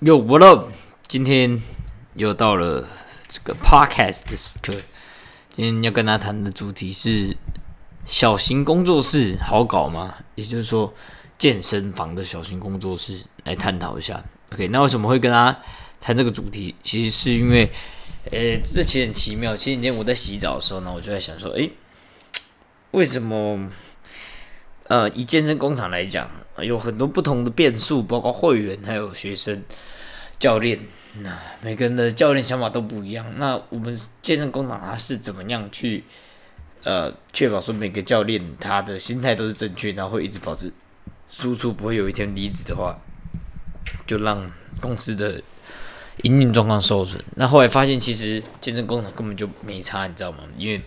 Yo, what up？今天又到了这个 podcast 的时刻。今天要跟大家谈的主题是小型工作室好搞吗？也就是说，健身房的小型工作室来探讨一下。OK，那为什么会跟大家谈这个主题？其实是因为，呃，这其实很奇妙。前几天我在洗澡的时候呢，我就在想说，诶，为什么？呃，以健身工厂来讲，有很多不同的变数，包括会员、还有学生、教练，那每个人的教练想法都不一样。那我们健身工厂它是怎么样去呃确保说每个教练他的心态都是正确，然后会一直保持输出，不会有一天离职的话，就让公司的营运状况受损。那后来发现，其实健身工厂根本就没差，你知道吗？因为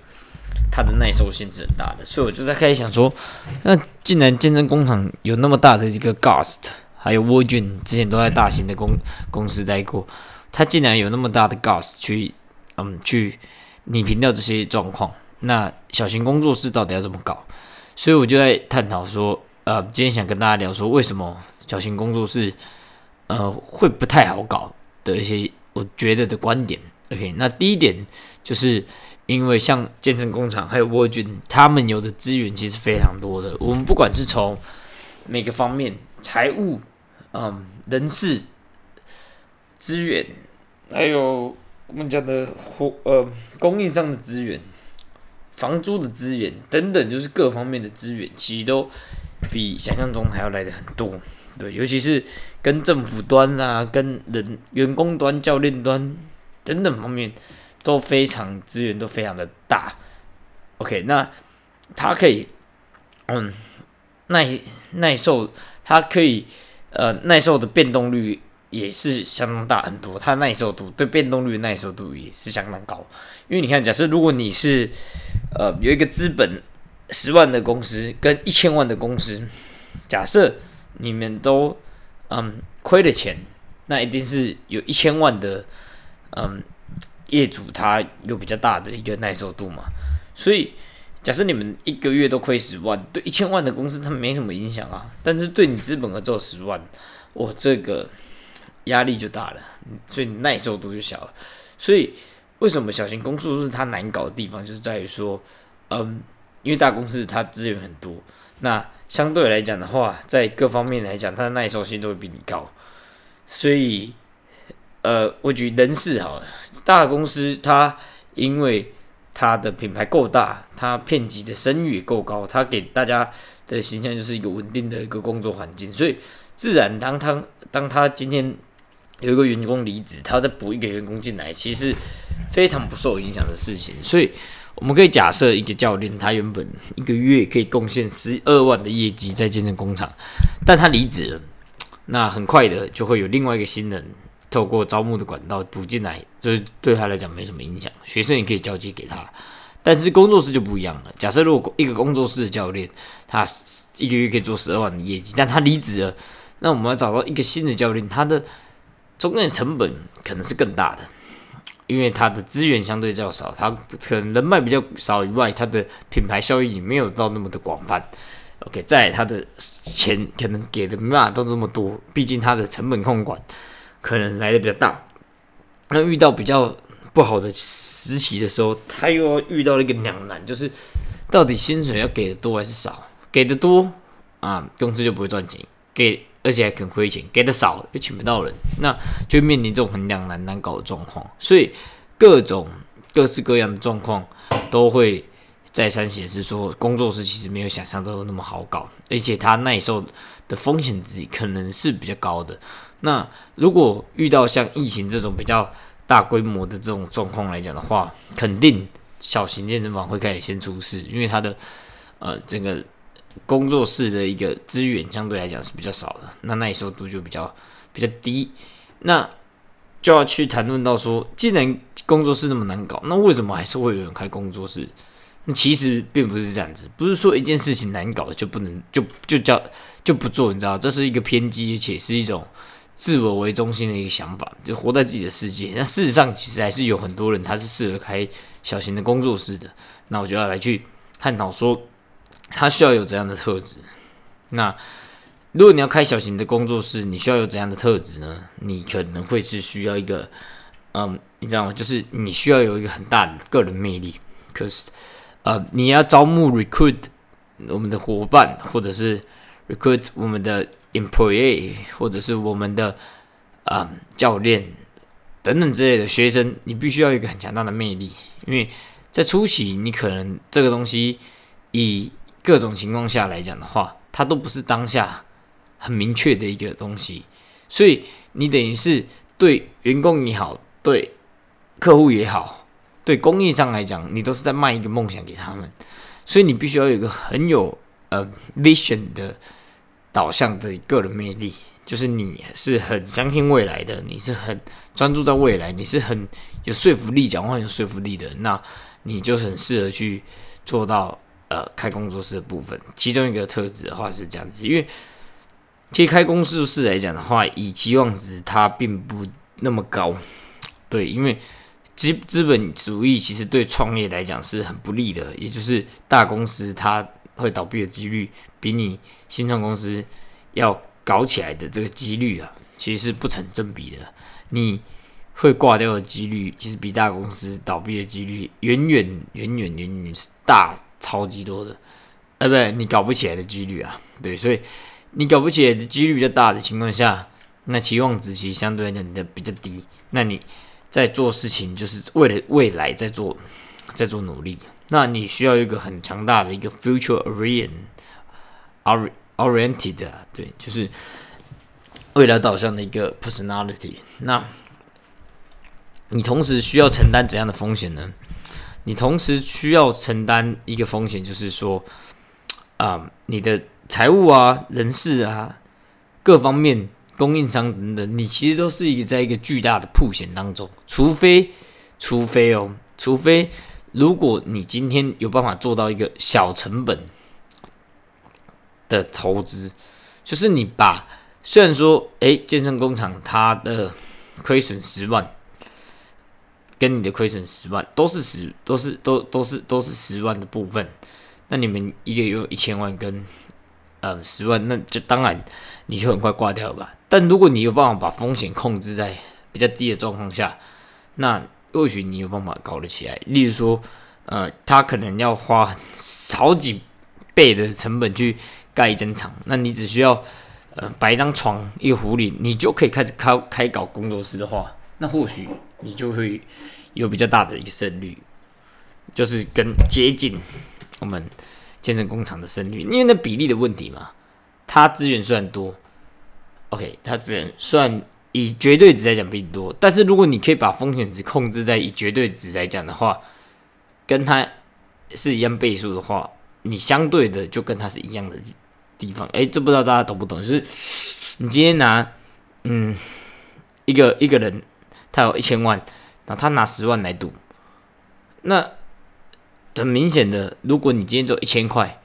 它的耐受性是很大的，所以我就在开始想说，那既然健身工厂有那么大的一个 Ghost，还有 Virgin 之前都在大型的公公司待过，它竟然有那么大的 Ghost 去嗯去拟平掉这些状况，那小型工作室到底要怎么搞？所以我就在探讨说，呃，今天想跟大家聊说，为什么小型工作室呃会不太好搞的一些我觉得的观点。OK，那第一点就是。因为像健身工厂还有沃君，他们有的资源其实非常多的。我们不管是从每个方面，财务、嗯，人事资源，还有我们讲的货呃供应商的资源、房租的资源等等，就是各方面的资源，其实都比想象中还要来的很多。对，尤其是跟政府端啊、跟人员工端、教练端等等方面。都非常资源都非常的大，OK，那它可以，嗯，耐耐受，它可以呃耐受的变动率也是相当大很多，它耐受度对变动率耐受度也是相当高。因为你看，假设如果你是呃有一个资本十万的公司跟一千万的公司，假设你们都嗯亏了钱，那一定是有一千万的嗯。业主他有比较大的一个耐受度嘛，所以假设你们一个月都亏十万，对一千万的公司它没什么影响啊，但是对你资本额只有十万，哇，这个压力就大了，所以耐受度就小了。所以为什么小型公司是它难搞的地方，就是在于说，嗯，因为大公司它资源很多，那相对来讲的话，在各方面来讲，它的耐受性都会比你高，所以。呃，我举人事好了，大公司它因为它的品牌够大，它片级的声誉也够高，它给大家的形象就是一个稳定的一个工作环境，所以自然当他当他今天有一个员工离职，他再补一个员工进来，其实非常不受影响的事情。所以我们可以假设一个教练，他原本一个月可以贡献十二万的业绩在健身工厂，但他离职了，那很快的就会有另外一个新人。透过招募的管道补进来，就是对他来讲没什么影响。学生也可以交接给他，但是工作室就不一样了。假设如果一个工作室的教练，他一个月可以做十二万的业绩，但他离职了，那我们要找到一个新的教练，他的中间成本可能是更大的，因为他的资源相对较少，他可能人脉比较少以外，他的品牌效益也没有到那么的广泛。OK，在他的钱可能给的没办法到这么多，毕竟他的成本控管。可能来的比较大，那遇到比较不好的时期的时候，他又要遇到了一个两难，就是到底薪水要给的多还是少？给的多啊，公司就不会赚钱；给而且还肯亏钱；给的少又请不到人，那就面临这种很两难难搞的状况。所以各种各式各样的状况都会再三显示说，工作室其实没有想象中的那么好搞，而且它耐受的风险值可能是比较高的。那如果遇到像疫情这种比较大规模的这种状况来讲的话，肯定小型健身房会开始先出事，因为它的呃整个工作室的一个资源相对来讲是比较少的，那耐受度就比较比较低。那就要去谈论到说，既然工作室那么难搞，那为什么还是会有人开工作室？其实并不是这样子，不是说一件事情难搞就不能就就叫就不做，你知道，这是一个偏激，而且是一种。自我为中心的一个想法，就活在自己的世界。那事实上，其实还是有很多人他是适合开小型的工作室的。那我就要来去探讨说，他需要有怎样的特质。那如果你要开小型的工作室，你需要有怎样的特质呢？你可能会是需要一个，嗯，你知道吗？就是你需要有一个很大的个人魅力。可是，呃，你要招募 recruit 我们的伙伴，或者是 recruit 我们的 employee，或者是我们的啊教练等等之类的学生，你必须要有一个很强大的魅力。因为在初期，你可能这个东西以各种情况下来讲的话，它都不是当下。很明确的一个东西，所以你等于是对员工也好，对客户也好，对工艺上来讲，你都是在卖一个梦想给他们，所以你必须要有一个很有呃 vision 的导向的个人魅力，就是你是很相信未来的，你是很专注在未来，你是很有说服力，讲话有说服力的，那你就很适合去做到呃开工作室的部分。其中一个特质的话是这样子，因为。其实开工作室来讲的话，以期望值它并不那么高，对，因为资资本主义其实对创业来讲是很不利的，也就是大公司它会倒闭的几率比你新创公司要搞起来的这个几率啊，其实是不成正比的。你会挂掉的几率，其实比大公司倒闭的几率远远远远远远是大超级多的，呃，不对，你搞不起来的几率啊，对，所以。你搞不起来的几率比较大的情况下，那期望值其实相对来讲的比较低。那你在做事情就是为了未来在做，在做努力。那你需要一个很强大的一个 future oriented，对，就是未来导向的一个 personality。那你同时需要承担怎样的风险呢？你同时需要承担一个风险，就是说，啊，你的。财务啊，人事啊，各方面供应商等等，你其实都是一个在一个巨大的铺险当中。除非，除非哦，除非如果你今天有办法做到一个小成本的投资，就是你把虽然说，哎，健身工厂它的亏损十万，跟你的亏损十万都是十，都是都都是都是十万的部分，那你们一个月一千万跟。嗯，十万那就当然你就很快挂掉吧。但如果你有办法把风险控制在比较低的状况下，那或许你有办法搞得起来。例如说，呃，他可能要花好几倍的成本去盖一间厂，那你只需要呃摆一张床、一个壶里，你就可以开始开开搞工作室的话，那或许你就会有比较大的一个胜率，就是跟接近我们。建成工厂的胜率，因为那比例的问题嘛，它资源虽然多，OK，它资源虽然以绝对值来讲比你多，但是如果你可以把风险值控制在以绝对值来讲的话，跟它是一样倍数的话，你相对的就跟它是一样的地方。哎，这不知道大家懂不懂？就是你今天拿，嗯，一个一个人他有一千万，然后他拿十万来赌，那。很明显的，如果你今天只有一千块，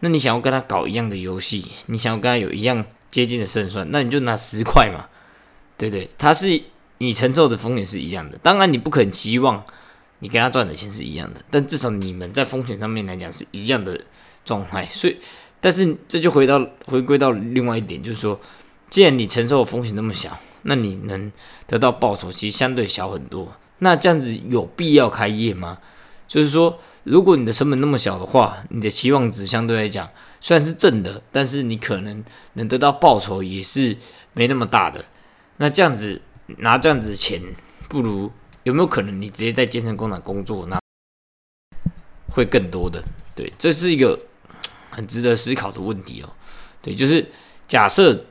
那你想要跟他搞一样的游戏，你想要跟他有一样接近的胜算，那你就拿十块嘛，对不对？他是你承受的风险是一样的，当然你不可期望你跟他赚的钱是一样的，但至少你们在风险上面来讲是一样的状态。所以，但是这就回到回归到另外一点，就是说，既然你承受的风险那么小，那你能得到报酬其实相对小很多。那这样子有必要开业吗？就是说。如果你的成本那么小的话，你的期望值相对来讲虽然是正的，但是你可能能得到报酬也是没那么大的。那这样子拿这样子的钱，不如有没有可能你直接在健身工厂工作，那会更多的？对，这是一个很值得思考的问题哦。对，就是假设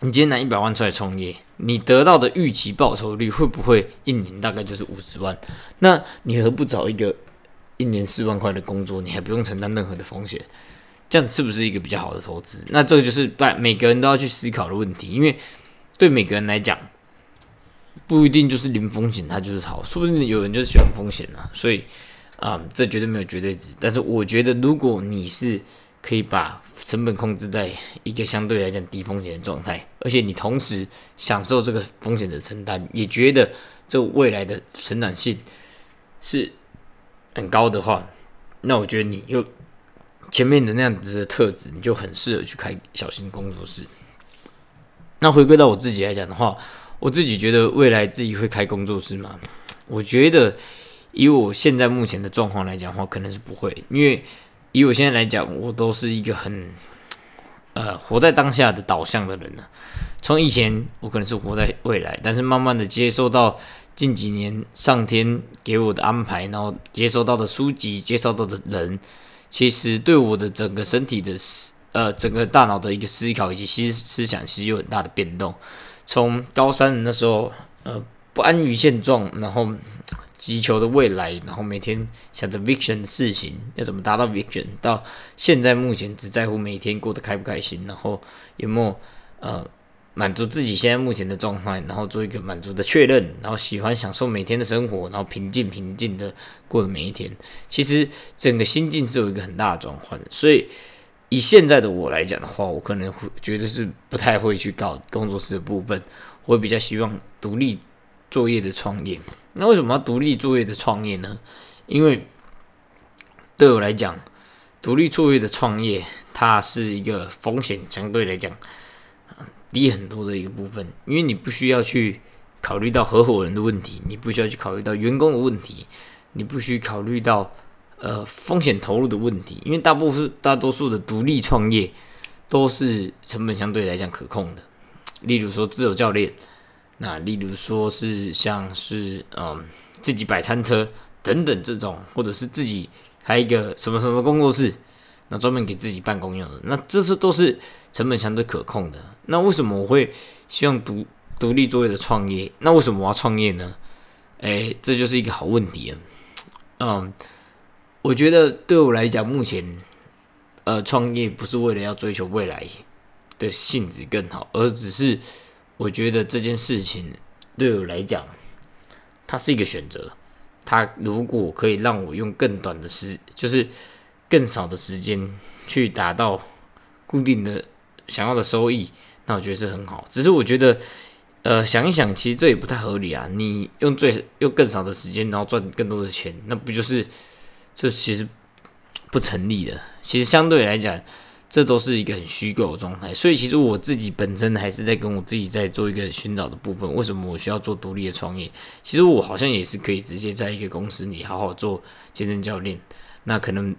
你今天拿一百万出来创业，你得到的预期报酬率会不会一年大概就是五十万？那你何不找一个？一年四万块的工作，你还不用承担任何的风险，这样是不是一个比较好的投资？那这就是把每个人都要去思考的问题，因为对每个人来讲，不一定就是零风险，它就是好，说不定有人就是喜欢风险啊。所以啊，这绝对没有绝对值。但是我觉得，如果你是可以把成本控制在一个相对来讲低风险的状态，而且你同时享受这个风险的承担，也觉得这未来的成长性是。很高的话，那我觉得你又前面的那样子的特质，你就很适合去开小型工作室。那回归到我自己来讲的话，我自己觉得未来自己会开工作室吗？我觉得以我现在目前的状况来讲的话，可能是不会，因为以我现在来讲，我都是一个很呃活在当下的导向的人呢。从以前我可能是活在未来，但是慢慢的接受到近几年上天给我的安排，然后接收到的书籍，接收到的人，其实对我的整个身体的思呃整个大脑的一个思考以及其实思想，其实有很大的变动。从高三的那时候，呃不安于现状，然后急求的未来，然后每天想着 vision 的事情要怎么达到 vision，到现在目前只在乎每天过得开不开心，然后有没有呃。满足自己现在目前的状态，然后做一个满足的确认，然后喜欢享受每天的生活，然后平静平静的过的每一天。其实整个心境是有一个很大的转换。所以以现在的我来讲的话，我可能会觉得是不太会去搞工作室的部分，我比较希望独立作业的创业。那为什么要独立作业的创业呢？因为对我来讲，独立作业的创业它是一个风险相对来讲。低很多的一个部分，因为你不需要去考虑到合伙人的问题，你不需要去考虑到员工的问题，你不需考虑到呃风险投入的问题，因为大部分大多数的独立创业都是成本相对来讲可控的。例如说自由教练，那例如说是像是嗯自己摆餐车等等这种，或者是自己开一个什么什么工作室。那专门给自己办公用的，那这是都是成本相对可控的。那为什么我会希望独独立作业的创业？那为什么我要创业呢？诶，这就是一个好问题啊。嗯，我觉得对我来讲，目前呃创业不是为了要追求未来的性质更好，而只是我觉得这件事情对我来讲，它是一个选择。它如果可以让我用更短的时，就是。更少的时间去达到固定的想要的收益，那我觉得是很好。只是我觉得，呃，想一想，其实这也不太合理啊。你用最用更少的时间，然后赚更多的钱，那不就是这其实不成立的。其实相对来讲，这都是一个很虚构的状态。所以其实我自己本身还是在跟我自己在做一个寻找的部分。为什么我需要做独立的创业？其实我好像也是可以直接在一个公司里好好做健身教练。那可能。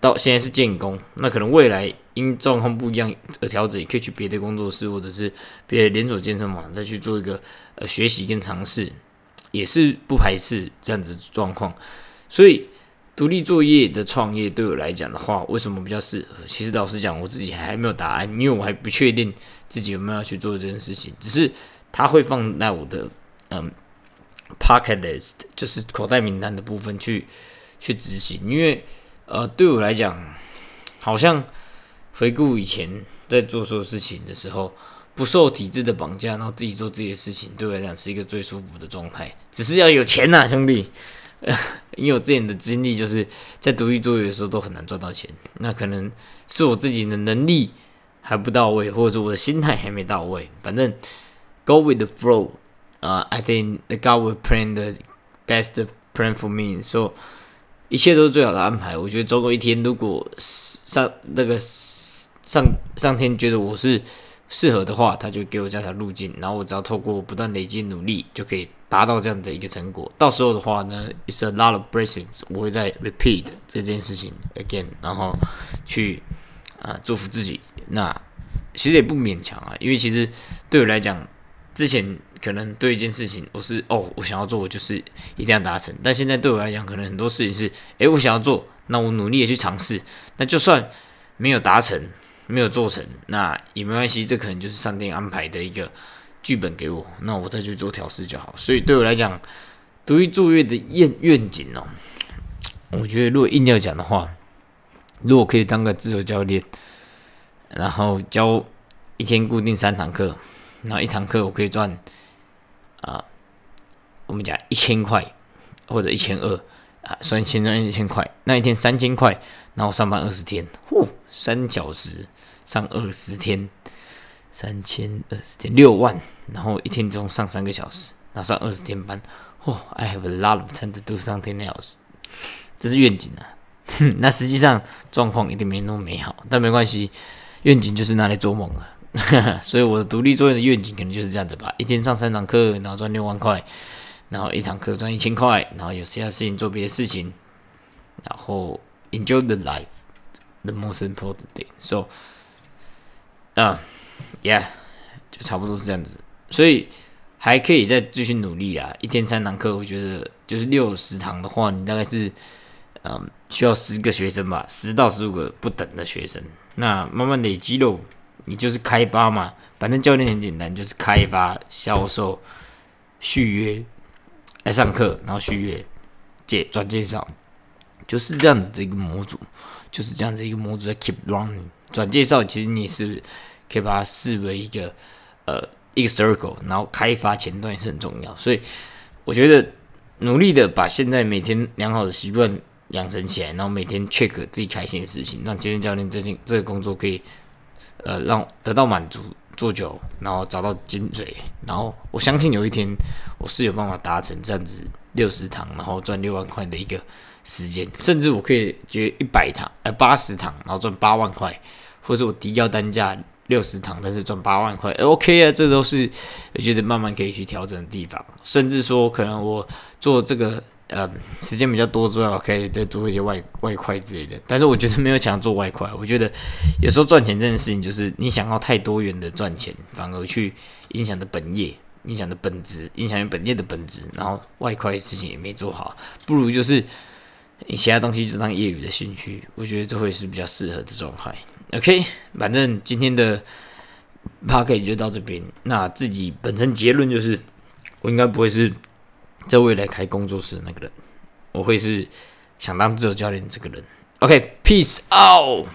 到现在是建工，那可能未来因状况不一样而调整，也可以去别的工作室或者是别的连锁健身房再去做一个呃学习跟尝试，也是不排斥这样子状况。所以独立作业的创业对我来讲的话，为什么比较适合？其实老实讲，我自己还没有答案，因为我还不确定自己有没有要去做这件事情。只是它会放在我的嗯 pocket list，就是口袋名单的部分去去执行，因为。呃，对我来讲，好像回顾以前在做所有事情的时候，不受体制的绑架，然后自己做自己的事情，对我来讲是一个最舒服的状态。只是要有钱呐，兄弟。因为我之前的经历就是在独立作业的时候都很难赚到钱，那可能是我自己的能力还不到位，或者是我的心态还没到位。反正 go with the flow，呃，I think the God will plan the best plan for me，so。一切都是最好的安排。我觉得总有一天，如果上那个上上天觉得我是适合的话，他就给我这条路径，然后我只要透过不断累积努力，就可以达到这样的一个成果。到时候的话呢，it's a lot of blessings，我会再 repeat 这件事情 again，然后去啊祝福自己。那其实也不勉强啊，因为其实对我来讲，之前。可能对一件事情，我是哦，我想要做，我就是一定要达成。但现在对我来讲，可能很多事情是，诶，我想要做，那我努力的去尝试，那就算没有达成，没有做成，那也没关系，这可能就是上天安排的一个剧本给我，那我再去做调试就好。所以对我来讲，独立作业的愿愿景哦，我觉得如果硬要讲的话，如果可以当个自由教练，然后教一天固定三堂课，然后一堂课我可以赚。啊，我们讲一千块或者一千二啊，算先赚一千块，那一天三千块，然后上班二十天，呼，三小时上二十天，三千二十天六万，然后一天中上三个小时，然后上二十天班，哦，I have a lot of time to do something else，这是愿景啊。那实际上状况一定没那么美好，但没关系，愿景就是拿来做梦了。所以我的独立作业的愿景可能就是这样子吧：一天上三堂课，然后赚六万块，然后一堂课赚一千块，然后有其他事情做别的事情，然后 enjoy the life，the most important thing。So，啊，yeah，就差不多是这样子。所以还可以再继续努力啊！一天三堂课，我觉得就是六十堂的话，你大概是。嗯，需要十个学生吧，十到十五个不等的学生。那慢慢累积喽，你就是开发嘛。反正教练很简单，就是开发、销售、续约、来上课，然后续约、介转介绍，就是这样子的一个模组，就是这样子一个模组在 keep running。转介绍其实你是可以把它视为一个呃一个 circle，然后开发前段也是很重要。所以我觉得努力的把现在每天良好的习惯。养成起来，然后每天 check 自己开心的事情，让健身教练这件这个工作可以，呃，让得到满足，做久，然后找到精髓，然后我相信有一天我是有办法达成这样子六十堂，然后赚六万块的一个时间，甚至我可以觉一百堂，呃，八十堂，然后赚八万块，或者我低调单价六十堂，但是赚八万块，OK 啊，这都是我觉得慢慢可以去调整的地方，甚至说可能我做这个。呃，时间比较多之外，可以再做一些外外快之类的。但是我觉得没有想要做外快，我觉得有时候赚钱这件事情，就是你想要太多元的赚钱，反而去影响的本业、影响的本质、影响本业的本质，然后外快事情也没做好，不如就是你其他东西就当业余的兴趣。我觉得这会是比较适合的状态。OK，反正今天的 p a r k 就到这边。那自己本身结论就是，我应该不会是。在未来开工作室的那个人，我会是想当自由教练这个人。OK，peace out。